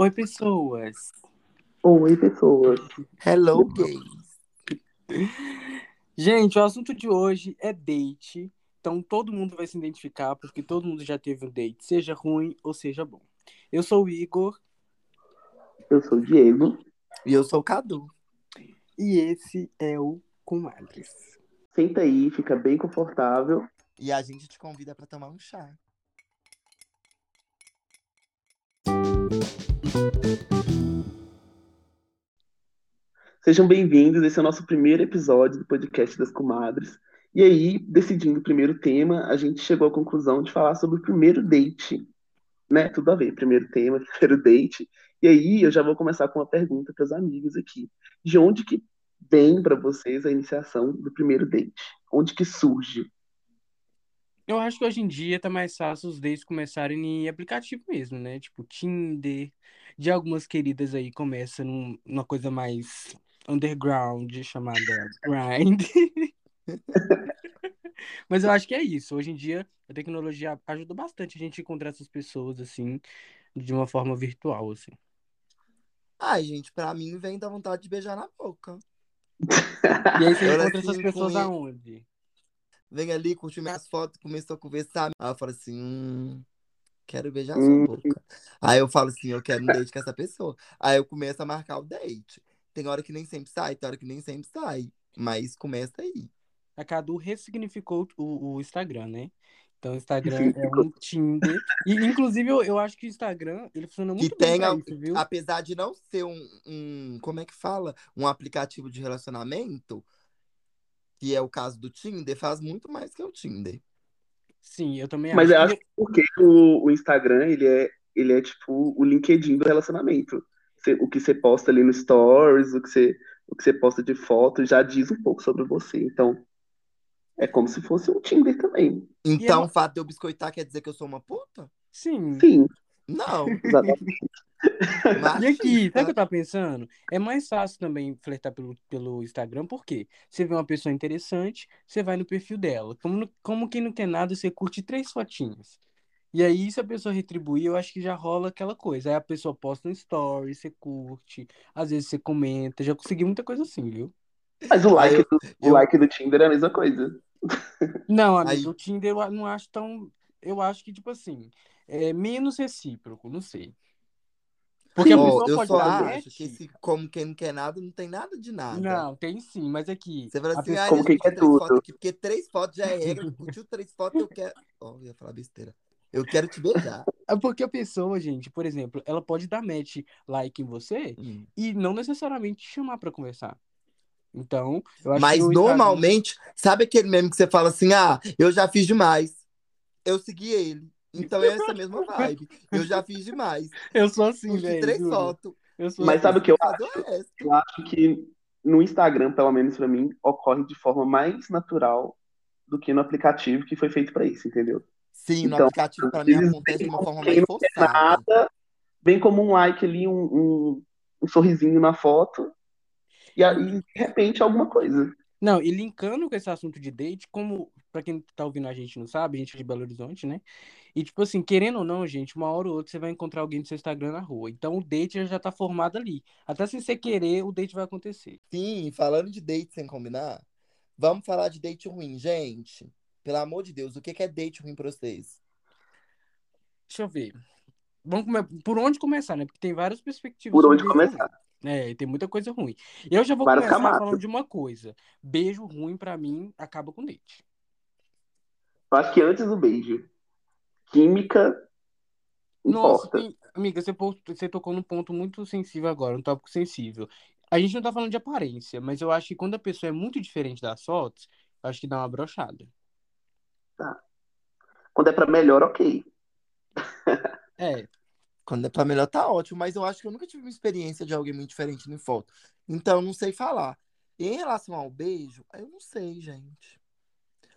Oi, pessoas. Oi, pessoas. Hello, gays. Gente, o assunto de hoje é date. Então todo mundo vai se identificar, porque todo mundo já teve um date, seja ruim ou seja bom. Eu sou o Igor Eu sou o Diego. E eu sou o Cadu. e esse é o Comadres. Senta aí, fica bem confortável. E a gente te convida pra tomar um chá. Sejam bem-vindos. Esse é o nosso primeiro episódio do podcast das comadres. E aí, decidindo o primeiro tema, a gente chegou à conclusão de falar sobre o primeiro date. Né? Tudo a ver, primeiro tema, primeiro date. E aí, eu já vou começar com uma pergunta para os amigos aqui. De onde que vem para vocês a iniciação do primeiro date? Onde que surge? Eu acho que hoje em dia tá mais fácil os dates começarem em aplicativo mesmo, né? Tipo Tinder. De algumas queridas aí começa num- numa coisa mais underground chamada Grind. Mas eu acho que é isso. Hoje em dia a tecnologia ajuda bastante a gente encontrar essas pessoas assim de uma forma virtual assim. Ai, gente, pra mim vem da vontade de beijar na boca. E aí você Eu encontra essas pessoas aonde? Vem ali, curtiu minhas fotos, começou a conversar. Eu falo assim, hum, quero beijar Hum. sua boca. Aí eu falo assim, eu quero um date com essa pessoa. Aí eu começo a marcar o date. Tem hora que nem sempre sai, tem hora que nem sempre sai. Mas começa aí. A Cadu ressignificou o, o Instagram, né? Então o Instagram é um Tinder. E inclusive eu, eu acho que o Instagram ele funciona Que muito bem tem, a- isso, viu? apesar de não ser um, um, como é que fala? Um aplicativo de relacionamento, que é o caso do Tinder, faz muito mais que o Tinder. Sim, eu também Mas eu acho. acho que porque o, o Instagram, ele é, ele é tipo o LinkedIn do relacionamento. Você- o que você posta ali no Stories, o que você, o que você posta de foto, já diz um pouco sobre você. Então, é como se fosse um Tinder também. Então, eu- o fato de eu biscoitar quer dizer que eu sou uma puta? Sim. Sim, Não. exatamente. E aqui, sabe o que eu tava pensando? É mais fácil também flertar pelo, pelo Instagram, por quê? Você vê uma pessoa interessante, você vai no perfil dela. Como, como quem não quer nada, você curte três fotinhas. E aí, se a pessoa retribuir, eu acho que já rola aquela coisa. Aí a pessoa posta um story, você curte, às vezes você comenta. Já consegui muita coisa assim, viu? Mas o like, Aí eu- do, o like do Tinder é a mesma coisa. Não, amigo, Aí- o Tinder eu não acho tão. Eu acho que, tipo assim, é menos recíproco, não sei. Porque pessoa eu pode só dar acho match. que esse como quem não quer nada, não tem nada de nada. Não, tem sim, mas aqui. Você fala assim, ah, Como deixa quem quer três tudo. fotos aqui, porque três fotos já é regra. Curtiu três fotos, eu quero. Ó, eu ia falar besteira. Eu quero te beijar. É porque a pessoa, gente, por exemplo, ela pode dar match like em você Hum. e não necessariamente te chamar pra conversar. Então, eu acho Mas que o Instagram- normalmente, sabe aquele meme que você fala assim, ah, eu já fiz demais. Eu segui ele. Então é essa mesma vibe. Eu já fiz demais. Eu sou assim, Curti velho. três juro. fotos. Eu sou Mas assim. sabe o que eu acho? resto. Eu acho que no Instagram, pelo menos pra mim, ocorre de forma mais natural do que no aplicativo que foi feito pra isso, entendeu? Sim, no Então, aplicativo pra às mim acontece de uma forma quem mais forçada. nada, vem como um like ali, um, um, um sorrisinho na foto, e aí, de repente, alguma coisa. Não, e linkando com esse assunto de date, como, pra quem tá ouvindo a gente não sabe, a gente é de Belo Horizonte, né? E, tipo assim, querendo ou não, gente, uma hora ou outra você vai encontrar alguém no seu Instagram na rua. Então o date já tá formado ali. Até sem você querer, o date vai acontecer. Sim, falando de date sem combinar, vamos falar de date ruim, gente. Pelo amor de Deus, o que é date ruim pra vocês? Deixa eu ver. Vamos come... Por onde começar, né? Porque tem várias perspectivas Por onde começar? ruim. É, tem muita coisa ruim. Eu já vou Várias começar falando de uma coisa. Beijo ruim, pra mim, acaba com date. Eu acho que antes do beijo, química Nossa, importa. amiga, você, você tocou num ponto muito sensível agora, um tópico sensível. A gente não tá falando de aparência, mas eu acho que quando a pessoa é muito diferente das fotos, eu acho que dá uma brochada. Quando é pra melhor, ok. É, Quando é pra melhor, tá ótimo, mas eu acho que eu nunca tive uma experiência de alguém muito diferente em foto. Então, eu não sei falar. E em relação ao beijo, eu não sei, gente.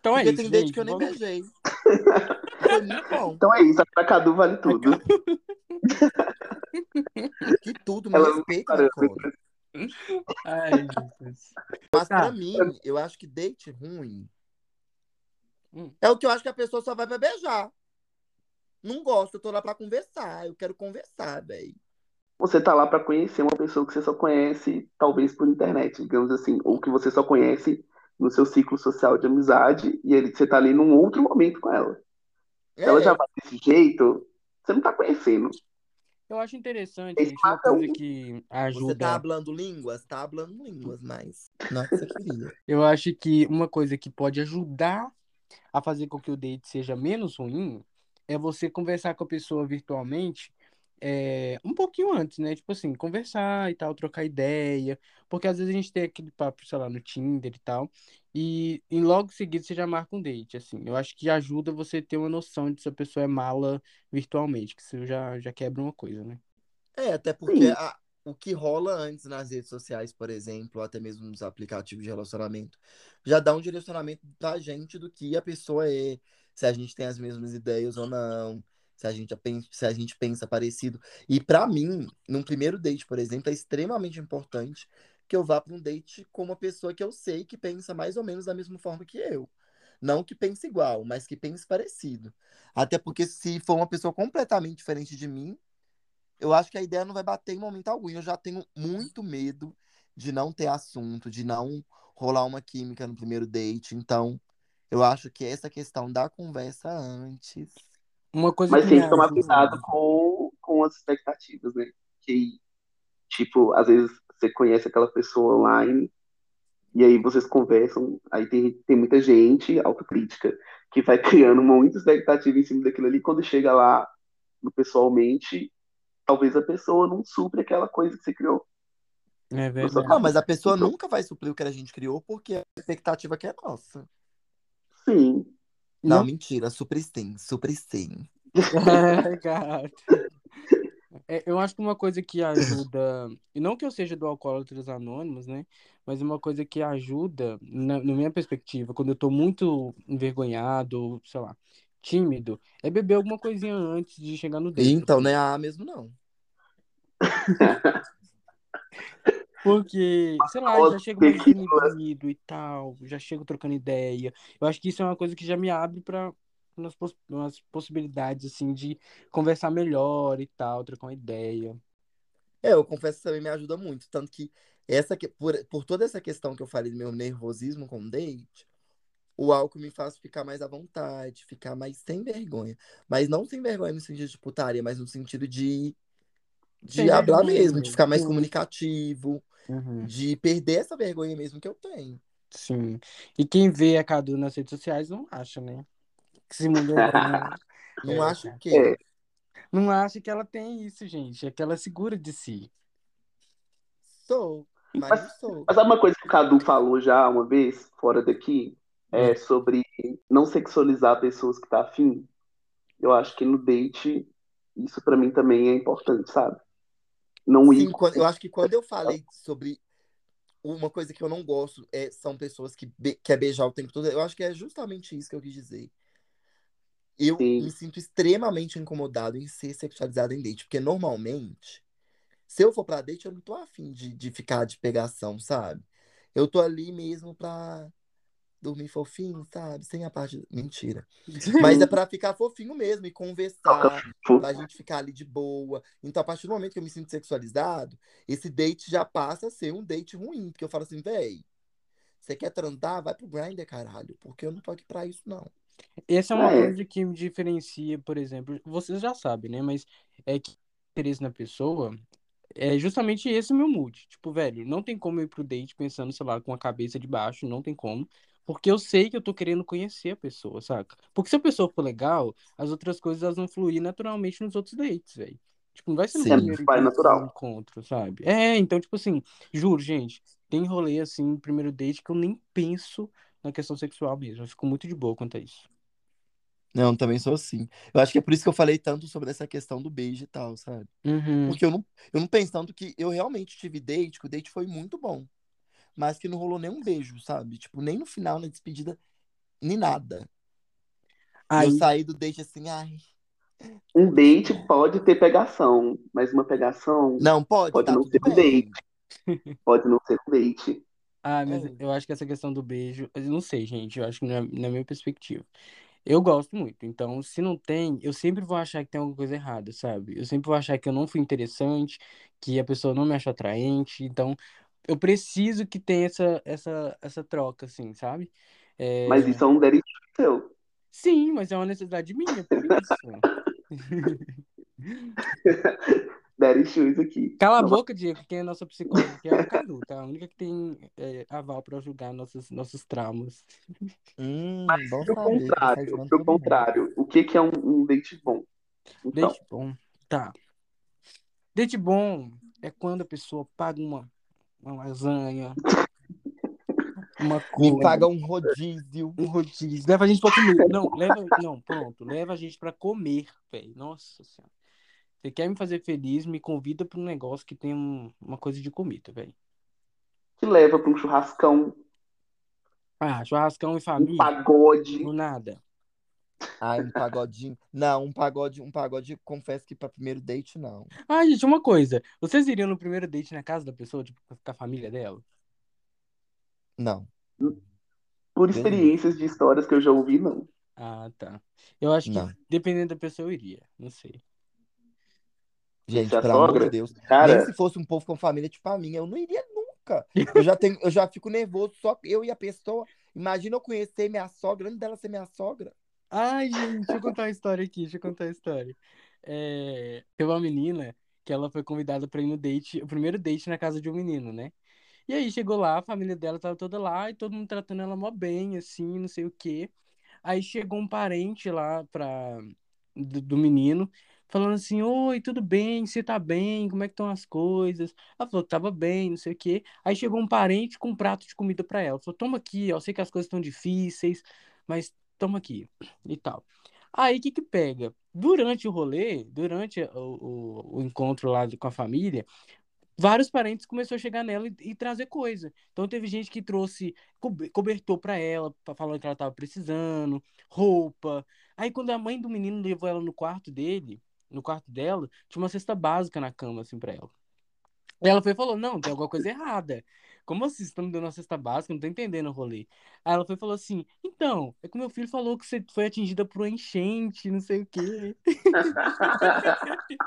Então é Porque isso, tem date gente. que eu nem Vamos- beijei. Foi muito bom. Então é isso, a pra Cadu vale tudo. Que tudo, me Ela respeita. Ai, Jesus. Mas Tá. pra mim, eu acho que date ruim Hum. é o que eu acho que a pessoa só vai pra beijar. Não gosto, eu tô lá pra conversar. Eu quero conversar, velho. você tá lá para conhecer uma pessoa que você só conhece, talvez por internet, digamos assim, ou que você só conhece no seu ciclo social de amizade, e ele, você tá ali num outro momento com ela. Se ela É, já vai desse jeito, você não tá conhecendo. Eu acho interessante, gente, uma coisa um. que você tá ajuda. hablando línguas? Tá hablando línguas, mas não é o que você queria. Eu acho que uma coisa que pode ajudar a fazer com que o date seja menos ruim é você conversar com a pessoa virtualmente é, um pouquinho antes, né? Tipo assim, conversar e tal, trocar ideia. Porque às vezes a gente tem aquele papo, sei lá, no Tinder e tal. E, e logo em seguida você já marca um date, assim. Eu acho que ajuda você ter uma noção de se a pessoa é mala virtualmente, que isso já, já quebra uma coisa, né? É, até porque a- o que rola antes nas redes sociais, por exemplo, ou até mesmo nos aplicativos de relacionamento, já dá um direcionamento pra gente do que a pessoa é, se a gente tem as mesmas ideias ou não, se a gente, se a gente pensa parecido. E pra mim, num primeiro date, por exemplo, é extremamente importante que eu vá pra um date com uma pessoa que eu sei que pensa mais ou menos da mesma forma que eu. Não que pense igual, mas que pense parecido. Até porque se for uma pessoa completamente diferente de mim, eu acho que a ideia não vai bater em momento algum. Eu já tenho muito medo de não ter assunto, de não rolar uma química no primeiro date. Então, eu acho que essa questão da conversa antes. Uma coisa Mas que me sempre tomar cuidado com, com as expectativas, né? Que, tipo, às vezes você conhece aquela pessoa online e aí vocês conversam, aí tem, tem muita gente, autocrítica, que vai criando muita expectativa em cima daquilo ali. Quando chega lá no pessoalmente, talvez a pessoa não supre aquela coisa que você criou É verdade. Não, mas a pessoa Então, nunca vai suprir o que a gente criou porque a expectativa que é nossa. sim. Não, Não mentira, supre sim, supre sim. É, gato. É, eu acho que uma coisa que ajuda, e não que eu seja do Alcoólatras Anônimos, né? Mas uma coisa que ajuda, na, na minha perspectiva, quando eu tô muito envergonhado, sei lá, tímido, é beber alguma coisinha antes de chegar no date. então, não é a mesmo, não. Porque, sei lá, já chego mais desinibido e tal, já chego trocando ideia. Eu acho que isso é uma coisa que já me abre para umas, poss umas possibilidades, assim, de conversar melhor e tal, trocar uma ideia. É, eu confesso que também me ajuda muito. Tanto que, essa que por, por toda essa questão que eu falei do meu nervosismo com o date, o álcool me faz ficar mais à vontade, ficar mais sem vergonha. Mas não sem vergonha no sentido de putaria, mas no sentido de, De hablar vergonha mesmo, de ficar mais Sim. comunicativo, Uhum. de perder essa vergonha mesmo que eu tenho. Sim. E quem vê a Cadu nas redes sociais não acha, né? Que esse mulherão. Não É, acho cara. que. É, Não acha que ela tem isso, gente. É que ela é segura de si. Sou, mas Mas, sou. mas uma coisa que o Cadu falou já uma vez, fora daqui? É sobre não sexualizar pessoas que tá afim. Eu acho que no date, isso pra mim também é importante, sabe? Não ir Sim, com quando- eu acho que quando eu falei sobre uma coisa que eu não gosto é, são pessoas que be quer beijar o tempo todo, eu acho que é justamente isso que eu quis dizer. Eu Sim. me sinto extremamente incomodado em ser sexualizado em date, porque normalmente, se eu for pra date, eu não tô afim de, de ficar de pegação, sabe? Eu tô ali mesmo pra dormir fofinho, sabe? Sem a parte. Mentira. Mas é pra ficar fofinho mesmo e conversar, pra gente ficar ali de boa. Então, a partir do momento que eu me sinto sexualizado, esse date já passa a ser um date ruim. Porque eu falo assim, véi, você quer transar? Vai pro Grindr, caralho. Porque eu não tô aqui pra isso, não. Essa é uma É. coisa que me diferencia, por exemplo, vocês já sabem, né? Mas é que interesse na pessoa é justamente esse meu mood. Tipo, velho, não tem como eu ir pro date pensando, sei lá, com a cabeça de baixo, não tem como. Porque eu sei que eu tô querendo conhecer a pessoa, saca? Porque se a pessoa for legal, as outras coisas elas vão fluir naturalmente nos outros dates, velho. Tipo, não vai ser no Sim. primeiro Vai natural. encontro, sabe? É, então, tipo assim, juro, gente, tem rolê assim, primeiro date que eu nem penso na questão sexual mesmo. Eu fico muito de boa quanto a isso. Não, também sou assim. Eu acho que é por isso que eu falei tanto sobre essa questão do beijo e tal, sabe? Uhum. Porque eu não, eu não penso tanto que eu realmente tive date, que o date foi muito bom. Mas que não rolou nenhum beijo, sabe? Tipo, nem no final, na despedida, nem nada. E eu Aí, saí do date assim, ai. Um date pode ter pegação, mas uma pegação Não, pode, pode tá não ser um bem. date. Pode não ser um date. ah, mas É. eu acho que essa questão do beijo, eu não sei, gente, eu acho que não é, na minha perspectiva. Eu gosto muito. Então, se não tem, eu sempre vou achar que tem alguma coisa errada, sabe? Eu sempre vou achar que eu não fui interessante, que a pessoa não me achou atraente. Então, eu preciso que tenha essa, essa, essa troca, assim, sabe? É... Mas isso é um direito seu. Sim, mas é uma necessidade minha, por isso. Daddy shoes aqui. Cala a boca, Diego, quem é nossa psicóloga, que é a Cadu, tá? A única que tem é, aval pra julgar nossos, nossos traumas. Hum, bom Pelo saber. que tá contrário, pelo mundo. contrário, o que que é um, um date bom? Então, Date bom. Tá. Date bom é quando a pessoa paga uma, uma lasanha, uma Me paga um rodízio. um rodízio. Leva a gente pra comer. Não, leva. Não, pronto. Leva a gente pra comer, velho. Nossa senhora. Você quer me fazer feliz, me convida pra um negócio que tem um- uma coisa de comida, velho. que leva para um churrascão, Ah, churrascão e um família, pagode. do nada. Ai, um pagodinho. Não, um pagode, um pagode, confesso que pra primeiro date, não. Ah, gente, uma coisa. Vocês iriam no primeiro date na casa da pessoa, tipo, com a família dela? Não. Por experiências de histórias que eu já ouvi, não. Ah, tá. Eu acho que, Não. dependendo da pessoa, eu iria. Não sei. Gente, Se a pelo amor sogra- de Deus. Nem Cara, se fosse um povo com família tipo a minha, eu não iria nunca. Eu já tenho, eu já fico nervoso só eu e a pessoa. Imagina eu conhecer minha sogra antes dela ser minha sogra. Ai, gente, deixa eu contar a história aqui, deixa eu contar a história. É, teve uma menina que ela foi convidada pra ir no date, o primeiro date na casa de um menino, né? E aí chegou lá, a família dela tava toda lá e todo mundo tratando ela mó bem, assim, não sei o quê. Aí chegou um parente lá pra, do, do menino, falando assim: Oi, tudo bem? Você tá bem? Como é que estão as coisas? Ela falou tava bem, não sei o quê. Aí chegou um parente com um prato de comida pra ela. Falou: Toma aqui, eu sei que as coisas estão difíceis, mas toma aqui e tal. Aí o que que pega? Durante o rolê, durante o, o, o encontro lá com a família, vários parentes começaram a chegar nela e, e trazer coisa. Então teve gente que trouxe cobe- cobertor pra ela, falando que ela tava precisando, roupa. Aí quando a mãe do menino levou ela no quarto dele, no quarto dela, tinha uma cesta básica na cama assim pra ela. E ela foi e falou: Não, tem alguma coisa errada. Como assim? Você tá me dando uma cesta básica? Não tô entendendo o rolê. Aí ela foi e falou assim: Então, é que meu filho falou que você foi atingida por uma enchente, não sei o quê.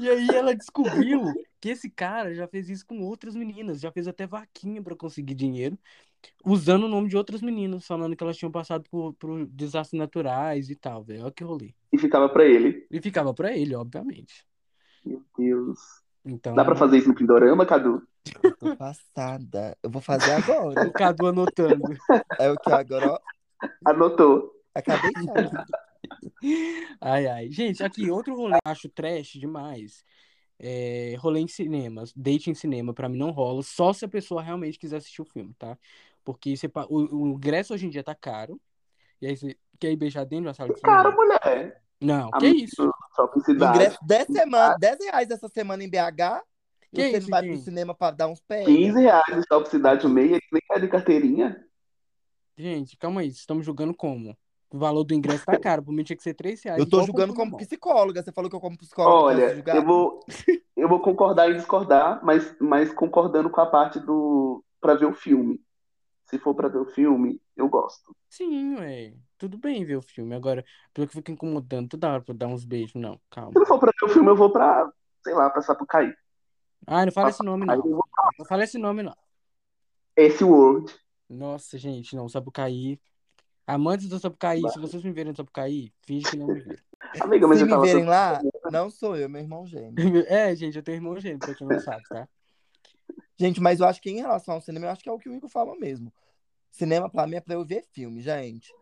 E aí ela descobriu que esse cara já fez isso com outras meninas, já fez até vaquinha pra conseguir dinheiro, usando o nome de outras meninas, falando que elas tinham passado por, por desastres naturais e tal, velho. Olha que rolê. e ficava pra ele. E ficava pra ele, obviamente. Meu Deus. Então, Dá pra fazer isso no Pindorama, Cadu? Eu tô passada. Eu vou fazer agora. o Cadu anotando. É o que agora, ó, Anotou. acabei de. Ai, ai. Gente, aqui, outro rolê que eu acho trash demais. É, rolê em cinemas, date em cinema, pra mim não rola, só se a pessoa realmente quiser assistir o filme, tá? Porque você, o, o ingresso hoje em dia tá caro, e aí você quer ir beijar dentro de uma sala de Cara, cinema? mulher. Não, que Amigo, isso? Shopping Cidade. Ingresso 10, semana, 10 reais essa semana em BH. Que e você isso, vai pro cinema pra dar uns pés. 15 reais no Shopping Cidade o meia, nem é de carteirinha. Gente, calma aí, estamos julgando como? O valor do ingresso tá caro, por mim tinha que ser 3 reais. Eu tô julgando como normal. psicóloga. Você falou que eu como psicóloga. Olha, eu vou, eu vou concordar e discordar, mas, mas concordando com a parte do pra ver o filme. Se for pra ver o filme, eu gosto. Sim, ué. Tudo bem ver o filme. Agora, pelo que fica incomodando toda hora pra dar uns beijos, não, calma. Se não for pra ver o filme, eu vou pra, sei lá, pra Sapucaí. Ah, não fala esse nome, não. Não fala esse nome, não. esse World. Nossa, gente, não, Sapucaí. Amantes do Sapucaí, se vocês me verem no Sapucaí, finge que não me viram. Amiga, mas Se eu me tava verem lá, não sou eu, meu irmão gêmeo. É, gente, eu tenho irmão gêmeo, pra quem não sabe, tá? Gente, mas eu acho que em relação ao cinema, eu acho que é o que o Igor falou mesmo. Cinema, pra mim, é pra eu ver filme, gente.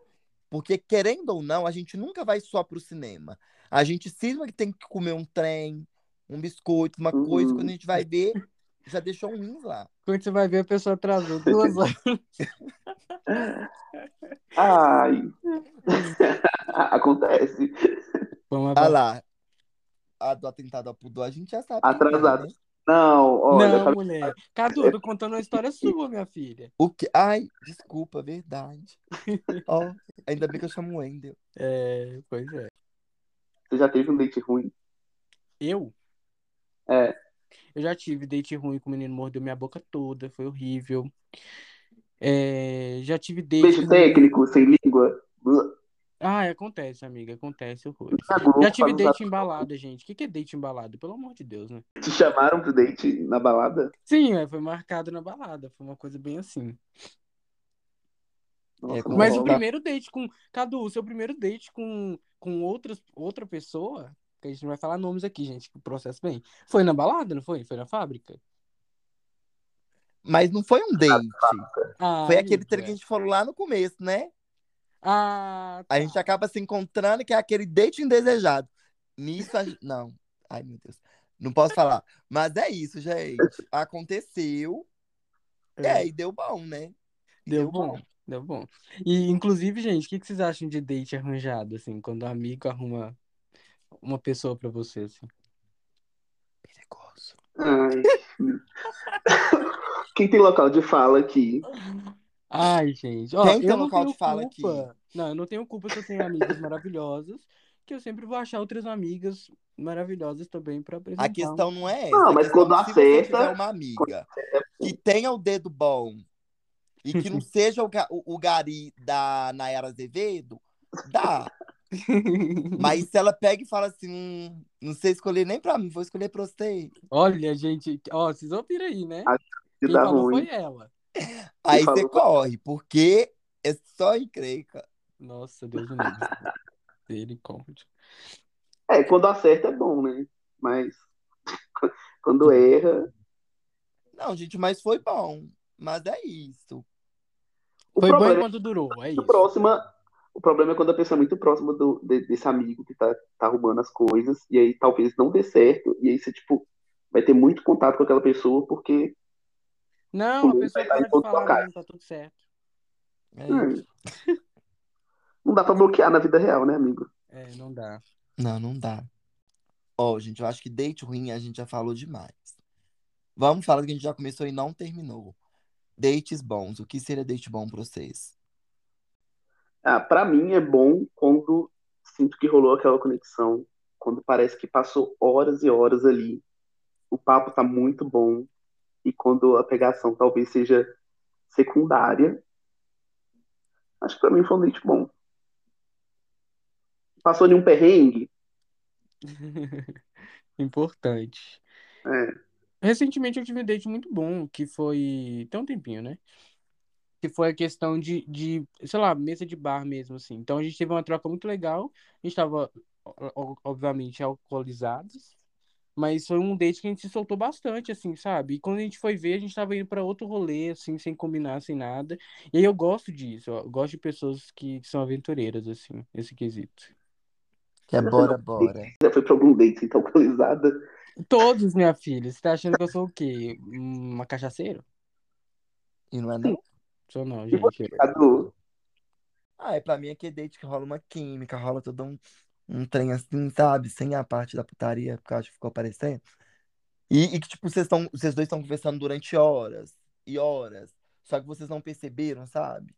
Porque, querendo ou não, a gente nunca vai só pro cinema. A gente cisma que tem que comer um trem, um biscoito, uma Uhum. coisa, quando a gente vai ver, já deixou um rins lá. Quando você vai ver, a pessoa atrasou duas horas. Ai. Acontece. Vamos Ah lá. A do atentado ao pudor, a gente já sabe. é, Atrasado. né? Não, olha, Não, mulher. Cadu, eu tô contando uma história sua, minha filha. O que? Ai, desculpa, verdade. Ó, ainda bem que eu chamo o Wendel. É, pois é. você já teve um date ruim? Eu? É. Eu já tive date ruim com o menino mordeu minha boca toda, foi horrível. É, já tive date Beijo ruim- técnico, sem língua? Ah, acontece, amiga, acontece horrores. Na Globo, Já tive pra não date embalada, gente. O que que é date embalada? Pelo amor de Deus, né? Te chamaram pro date na balada? Sim, é, foi marcado na balada. Foi uma coisa bem assim. Nossa, É, com não Mas o primeiro date com. Cadu, o seu primeiro date com, com outras, outra pessoa, que a gente não vai falar nomes aqui, gente, que o processo bem. Foi na balada, não foi? Foi na fábrica? Mas não foi um date. Ah, Foi aquele trem que a gente falou lá no começo, né? Ah, A tá. gente acaba se encontrando, que é aquele date indesejado. Nisso a gente... Não. Ai, meu Deus. Não posso falar. Mas é isso, gente. Aconteceu. É. E deu bom, né? E Deu bom. Deu bom. E, inclusive, gente, o que, que vocês acham de date arranjado, assim, quando um amigo arruma uma pessoa pra você, assim? Perigoso. Ai. Quem tem local de fala aqui? Ai, gente. Ó, Quem tem eu não local tenho de fala culpa. Não, eu não tenho culpa se eu tenho amigas maravilhosas, que eu sempre vou achar outras amigas maravilhosas também pra apresentar. A questão não é essa. Não, mas questão quando é que se você acerta- tiver uma amiga que tenha o dedo bom e que não seja o, o, o gari da Nayara Azevedo, dá. Mas se ela pega e fala assim, hum, não sei escolher nem pra mim, vou escolher pra você. Olha, gente, ó, vocês ouviram aí, né? Se Quem dá falou ruim. foi ela. Aí você corre, porque é só encrenca. Nossa, Deus me livre. Misericórdia. É, quando acerta é bom, né? Mas quando erra. Não, gente, mas foi bom. Mas é isso. O Foi bom enquanto durou, é é isso. próxima. O problema é quando a pessoa é muito próxima do, de- desse amigo que tá, tá arrumando as coisas, e aí talvez não dê certo, e aí você, tipo, vai ter muito contato com aquela pessoa, porque. Não, a pessoa vai estar em para de todos os falar mesmo, tá tudo certo. É hum, não dá pra bloquear na vida real, né, amigo? É, não dá. Não, não dá. Ó, gente, eu acho que date ruim a gente já falou demais. Vamos falar do que a gente já começou e não terminou. Dates bons. O que seria date bom pra vocês? Ah, pra mim é bom quando sinto que rolou aquela conexão, quando parece que passou horas e horas ali, o papo tá muito bom, e quando a pegação talvez seja secundária. Acho que pra mim foi um date bom. Passou nenhum perrengue? Importante. É. Recentemente eu tive um date muito bom, que foi. Tem um tempinho, né? Que foi a questão de, de, sei lá, mesa de bar mesmo, assim. Então a gente teve uma troca muito legal. A gente tava, obviamente, alcoolizados. Mas foi um date que a gente se soltou bastante, assim, sabe? E quando a gente foi ver, a gente tava indo pra outro rolê, assim, sem combinar, sem nada. E aí eu gosto disso. Eu gosto de pessoas que, que são aventureiras, assim, nesse quesito. Que é bora, bora. Já foi pra algum date então alcoolizada? Todos, minha filha. Você tá achando que eu sou o quê? Uma cachaceira? E não é não? Sou não, gente. Ah, é pra mim é que date que rola uma química, rola todo um, um trem assim, sabe? Sem a parte da putaria, porque eu acho que ficou parecendo. E, e que, tipo, vocês estão, vocês dois estão conversando durante horas e horas. Só que vocês não perceberam, sabe?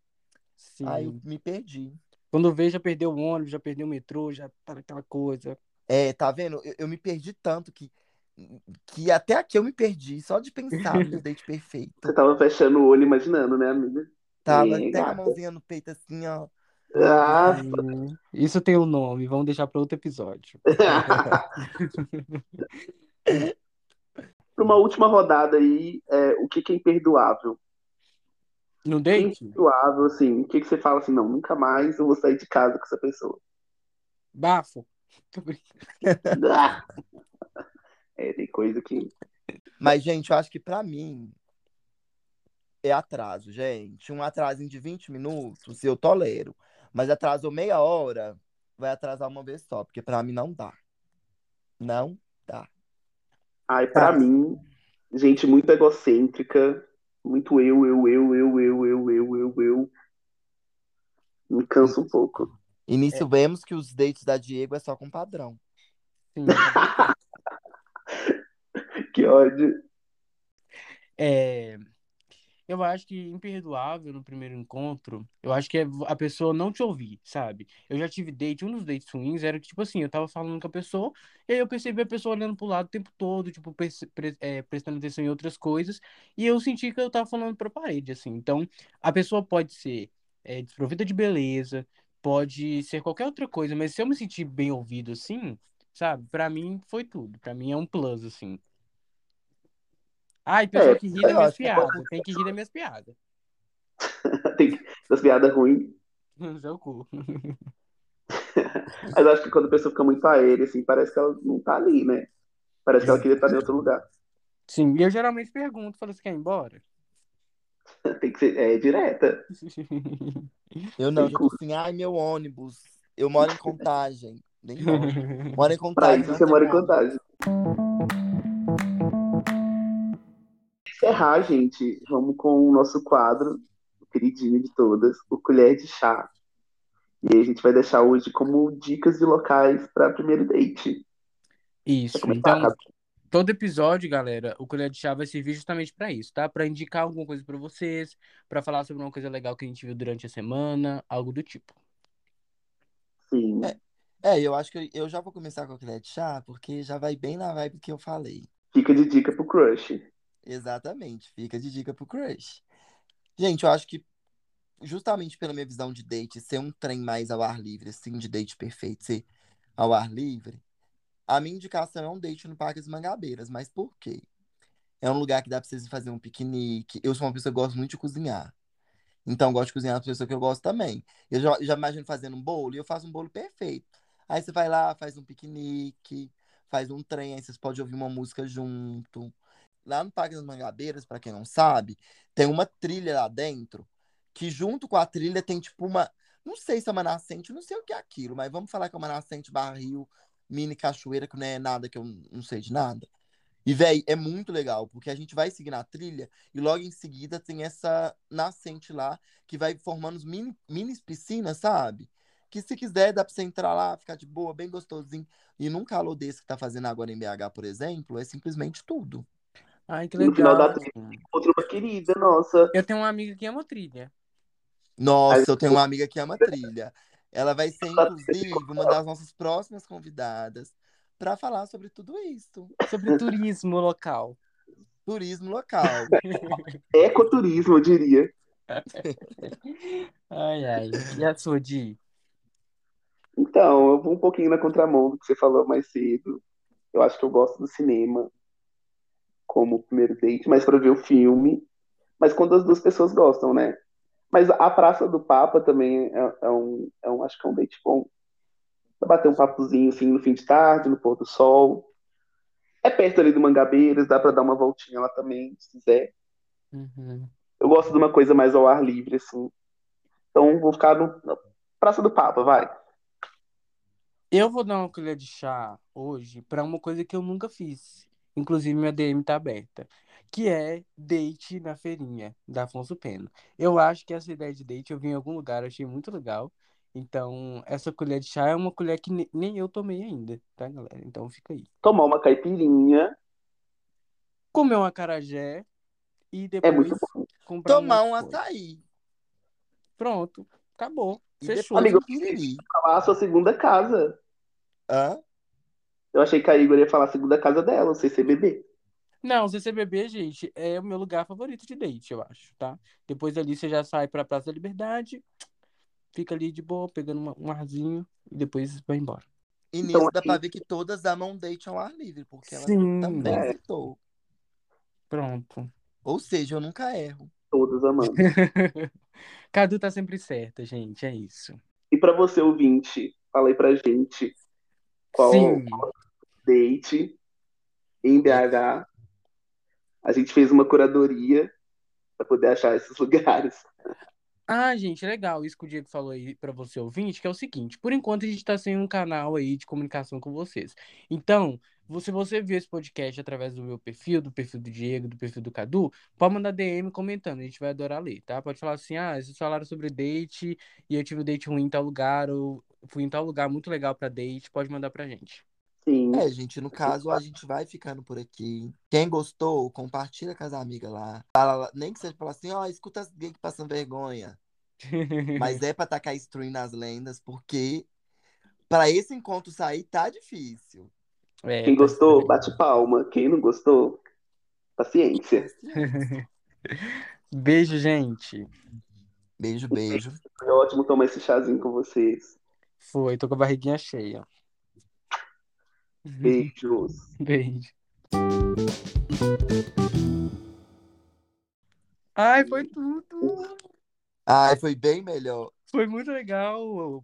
Sim. Aí eu me perdi. Quando vê, já perdeu o ônibus, já perdeu o metrô, já tá naquela coisa. É, tá vendo? Eu, eu me perdi tanto que, que até aqui eu me perdi, só de pensar no date perfeito. Você tava fechando o olho imaginando, né, amiga? Tava até com a gata. mãozinha no peito assim, ó. Ah, Sim. Isso tem um nome, vamos deixar para outro episódio. Para uma última rodada aí, é, o que que é imperdoável? No é date? imperdoável, assim, o que que você fala assim, não, nunca mais eu vou sair de casa com essa pessoa. Bafo. Ah! É, tem coisa que... Mas, gente, eu acho que pra mim é atraso, gente. Um atrasinho de 20 minutos eu tolero. Mas atrasou meia hora, vai atrasar uma vez só, porque pra mim não dá. Não dá. Ai, pra Tá. mim, gente muito egocêntrica, muito eu, eu, eu, eu, eu, eu, eu, eu, eu. Me cansa um pouco. E nisso vemos que os dates da Diego é só com padrão. Sim. Que ódio. É, eu acho que imperdoável no primeiro encontro, eu acho que é a pessoa não te ouvir, sabe? Eu já tive date, um dos dates ruins era que, tipo assim, eu tava falando com a pessoa, e aí eu percebi a pessoa olhando pro lado o tempo todo, tipo, perce- pre- é, prestando atenção em outras coisas, e eu senti que eu tava falando pra parede, assim. Então, a pessoa pode ser é, desprovida de beleza, pode ser qualquer outra coisa, mas se eu me sentir bem ouvido assim, sabe? Pra mim foi tudo. Pra mim é um plus, assim. Ai, pessoal É, que ri das minhas que é piadas. Tem que rir das minhas piadas. Tem que- das piadas ruins. Seu cu. Mas eu acho que quando a pessoa fica muito aérea, assim, parece que ela não tá ali, né? Parece que ela queria estar em outro lugar. Sim, e eu geralmente pergunto, falo, você quer ir embora? Tem que ser é, direta. Eu não, eu tô assim, ai, meu ônibus. Eu moro em contagem. Nem moro. Moro em Pra contagem. isso não você tem mora em contagem. Encerrar, gente, vamos com o nosso quadro, o queridinho de todas, o Colher de Chá. E aí a gente vai deixar hoje como dicas de locais para primeiro date. Isso, então, todo episódio, galera, o Colher de Chá vai servir justamente pra isso, tá? Pra indicar alguma coisa pra vocês, pra falar sobre uma coisa legal que a gente viu durante a semana, algo do tipo. Sim. É, eu acho que eu, eu já vou começar com a colher de chá, porque já vai bem na vibe que eu falei. Fica de dica pro crush. Exatamente, fica de dica pro crush. Gente, eu acho que justamente pela minha visão de date, ser um trem mais ao ar livre, assim, de date perfeito, ser ao ar livre, a minha indicação é um date no Parque das Mangabeiras. Mas por quê? É um lugar que dá pra vocês fazer um piquenique. Eu sou uma pessoa que gosta muito de cozinhar. Então, gosto de cozinhar com pessoa que eu gosto também. Eu já, já imagino fazendo um bolo e eu faço um bolo perfeito. Aí você vai lá, faz um piquenique, faz um trem, aí vocês podem ouvir uma música junto. Lá no Parque das Mangabeiras, pra quem não sabe, tem uma trilha lá dentro, que junto com a trilha tem tipo uma. Não sei se é uma nascente, não sei o que é aquilo, mas vamos falar que é uma nascente barril, mini cachoeira, que não é nada, que eu não sei de nada. E, véi, é muito legal, porque a gente vai seguir na trilha e logo em seguida tem essa nascente lá que vai formando os mini, mini piscinas, sabe? Que se quiser dá pra você entrar lá, ficar de boa, bem gostosinho. E num calor desse que tá fazendo agora em BH, por exemplo, é simplesmente tudo. Ai, que E no final legal. da trilha, Outra uma querida nossa. Eu tenho uma amiga que ama trilha. Nossa, eu tenho uma amiga que ama trilha. Ela vai ser, inclusive, uma das nossas próximas convidadas para falar sobre tudo isso. Sobre turismo local. Turismo local. Ecoturismo, eu diria. Ai, ai. E a sua, Di? Então, eu vou um pouquinho na contramão do que você falou mais cedo. Eu acho que eu gosto do cinema como primeiro date, mas para ver o filme. Mas quando as duas pessoas gostam, né? Mas a Praça do Papa também é, é um, é um, acho que é um date bom. Pra bater um papozinho assim no fim de tarde, no pôr do sol. É perto ali do Mangabeiras, dá pra dar uma voltinha lá também, se quiser. Uhum. Eu gosto de uma coisa mais ao ar livre, assim. Então vou ficar no na Praça do Papa, vai. Eu vou dar uma colher de chá hoje pra uma coisa que eu nunca fiz. Inclusive, minha DM tá aberta. Que é date na feirinha da Afonso Pena. Eu acho que essa ideia de date eu vi em algum lugar, achei muito legal. Então, essa colher de chá é uma colher que ne- nem eu tomei ainda, tá, galera? Então fica aí. Tomar uma caipirinha Comer um acarajé e é depois muito bom. comprar Tomar um açaí. Pronto, acabou. E Fechou. depois Amigo. Falar a sua segunda casa. Hã? Eu achei que a Igor ia falar a segunda casa dela, o CCBB. Não, CCBB, gente, é o meu lugar favorito de date, eu acho, tá? Depois ali você já sai pra Praça da Liberdade, fica ali de boa, pegando uma- um arzinho e depois vai embora. E Então, nisso dá pra ver que todas amam date ao ar livre, porque ela Sim. também É. citou. Pronto. Ou seja, eu nunca erro. Todos amando. Cadu tá sempre certa, gente, é isso. E pra você, ouvinte, fala aí pra gente qual Sim. Date em BH. A gente fez uma curadoria pra poder achar esses lugares. Ah, gente, legal isso que o Diego falou aí pra você ouvinte, que é o seguinte, por enquanto a gente tá sem um canal aí de comunicação com vocês. Então, se você viu esse podcast através do meu perfil, do perfil do Diego, do perfil do Cadu, pode mandar DM comentando, a gente vai adorar ler, tá? Pode falar assim, ah, vocês falaram sobre date e eu tive um date ruim em tal lugar, ou fui em tal lugar muito legal pra date, pode mandar pra gente. Sim. É, gente, no caso, a gente vai ficando por aqui. Quem gostou, compartilha com as amigas lá. Fala, lá- nem que seja falar assim, ó, escuta as gays que passam vergonha. Mas é pra tacar stream nas lendas, porque pra esse encontro sair tá difícil. É, Quem tá gostou, bate palma. Quem não gostou, paciência. Paciência. Beijo, gente. Beijo, beijo. Foi ótimo tomar esse chazinho com vocês. Foi, tô com a barriguinha cheia. Beijos. Beijo. Ai, foi tudo. Ai, foi bem melhor. Foi muito legal.